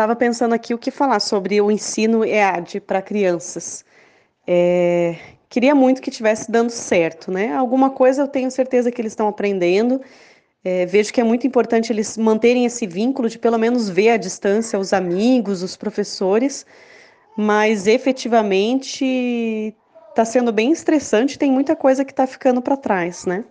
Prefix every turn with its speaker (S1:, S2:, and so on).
S1: estava pensando aqui o que falar sobre o ensino EAD para crianças. É, queria muito que tivesse dando certo, né? Alguma coisa eu tenho certeza que eles estão aprendendo. É, vejo que é muito importante eles manterem esse vínculo de pelo menos ver à distância os amigos, os professores, mas efetivamente está sendo bem estressante, tem muita coisa que está ficando para trás, né?